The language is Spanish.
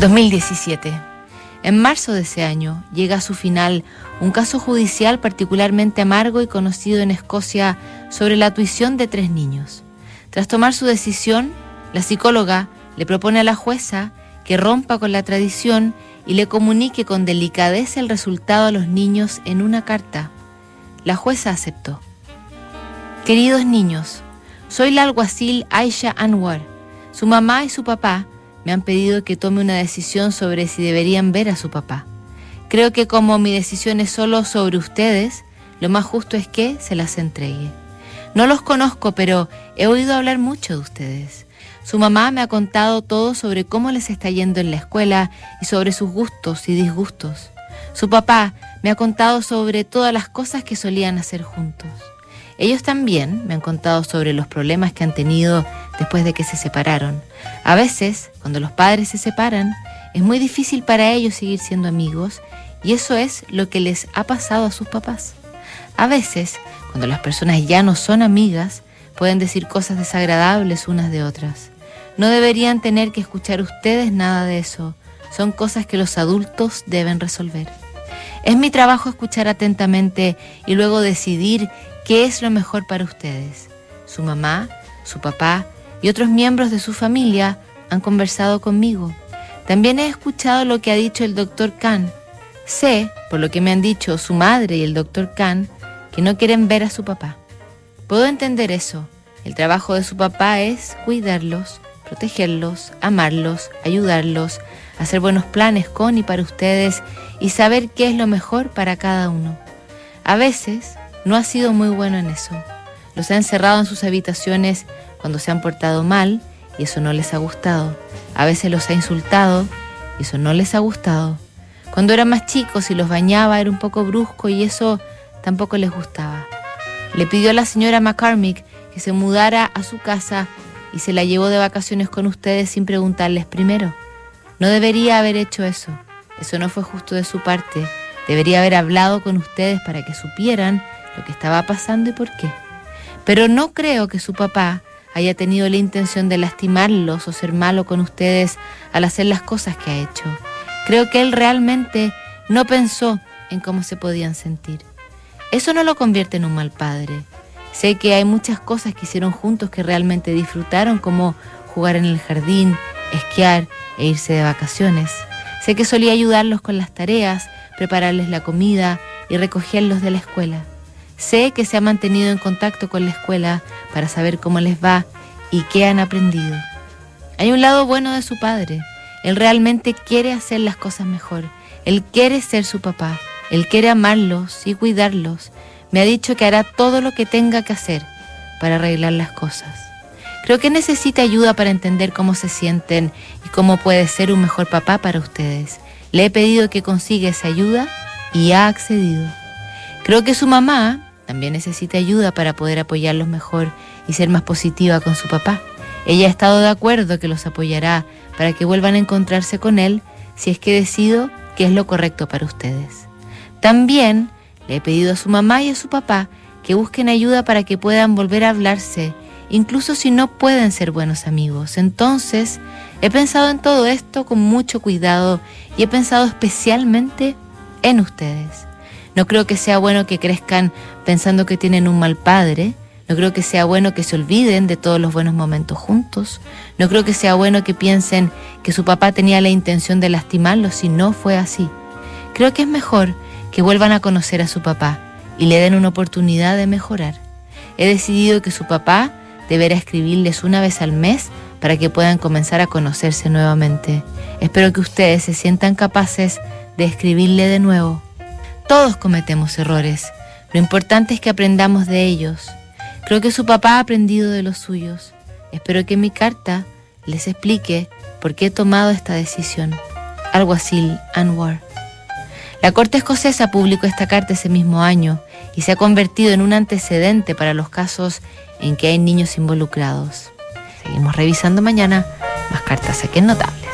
2017. En marzo de ese año llega a su final un caso judicial particularmente amargo y conocido en Escocia sobre la tuición de tres niños. Tras tomar su decisión, la psicóloga le propone a la jueza que rompa con la tradición y le comunique con delicadeza el resultado a los niños en una carta. La jueza aceptó. Queridos niños, soy la alguacil Aisha Anwar. Su mamá y su papá me han pedido que tome una decisión sobre si deberían ver a su papá. Creo que como mi decisión es solo sobre ustedes, lo más justo es que se las entregue. No los conozco, pero he oído hablar mucho de ustedes. Su mamá me ha contado todo sobre cómo les está yendo en la escuela y sobre sus gustos y disgustos. Su papá me ha contado sobre todas las cosas que solían hacer juntos. Ellos también me han contado sobre los problemas que han tenido después de que se separaron. A veces, cuando los padres se separan, es muy difícil para ellos seguir siendo amigos y eso es lo que les ha pasado a sus papás. A veces, cuando las personas ya no son amigas, pueden decir cosas desagradables unas de otras. No deberían tener que escuchar ustedes nada de eso. Son cosas que los adultos deben resolver. Es mi trabajo escuchar atentamente y luego decidir qué es lo mejor para ustedes. Su mamá, su papá y otros miembros de su familia han conversado conmigo. También he escuchado lo que ha dicho el doctor Khan. Sé, por lo que me han dicho su madre y el doctor Khan, que no quieren ver a su papá. Puedo entender eso. El trabajo de su papá es cuidarlos, protegerlos, amarlos, ayudarlos, hacer buenos planes con y para ustedes y saber qué es lo mejor para cada uno. A veces no ha sido muy bueno en eso. Los ha encerrado en sus habitaciones cuando se han portado mal y eso no les ha gustado. A veces los ha insultado y eso no les ha gustado. Cuando eran más chicos y los bañaba era un poco brusco y eso tampoco les gustaba. Le pidió a la señora McCormick que se mudara a su casa y se la llevó de vacaciones con ustedes sin preguntarles primero. No debería haber hecho eso. Eso no fue justo de su parte. Debería haber hablado con ustedes para que supieran lo que estaba pasando y por qué. Pero no creo que su papá haya tenido la intención de lastimarlos o ser malo con ustedes al hacer las cosas que ha hecho. Creo que él realmente no pensó en cómo se podían sentir. Eso no lo convierte en un mal padre. Sé que hay muchas cosas que hicieron juntos que realmente disfrutaron, como jugar en el jardín, esquiar e irse de vacaciones. Sé que solía ayudarlos con las tareas, prepararles la comida y recogerlos de la escuela. Sé que se ha mantenido en contacto con la escuela para saber cómo les va y qué han aprendido. Hay un lado bueno de su padre. Él realmente quiere hacer las cosas mejor. Él quiere ser su papá. Él quiere amarlos y cuidarlos. Me ha dicho que hará todo lo que tenga que hacer para arreglar las cosas. Creo que necesita ayuda para entender cómo se sienten y cómo puede ser un mejor papá para ustedes. Le he pedido que consiga esa ayuda y ha accedido. Creo que su mamá también necesita ayuda para poder apoyarlos mejor y ser más positiva con su papá. Ella ha estado de acuerdo que los apoyará para que vuelvan a encontrarse con él si es que decido que es lo correcto para ustedes. También le he pedido a su mamá y a su papá que busquen ayuda para que puedan volver a hablarse, incluso si no pueden ser buenos amigos. Entonces, he pensado en todo esto con mucho cuidado y he pensado especialmente en ustedes. No creo que sea bueno que crezcan pensando que tienen un mal padre. No creo que sea bueno que se olviden de todos los buenos momentos juntos. No creo que sea bueno que piensen que su papá tenía la intención de lastimarlos si no fue así. Creo que es mejor que vuelvan a conocer a su papá y le den una oportunidad de mejorar. He decidido que su papá deberá escribirles una vez al mes para que puedan comenzar a conocerse nuevamente. Espero que ustedes se sientan capaces de escribirle de nuevo todos cometemos errores. Lo importante es que aprendamos de ellos. Creo que su papá ha aprendido de los suyos. Espero que mi carta les explique por qué he tomado esta decisión. Algo así, Anwar. La Corte Escocesa publicó esta carta ese mismo año y se ha convertido en un antecedente para los casos en que hay niños involucrados. Seguimos revisando mañana más cartas aquí en Notable.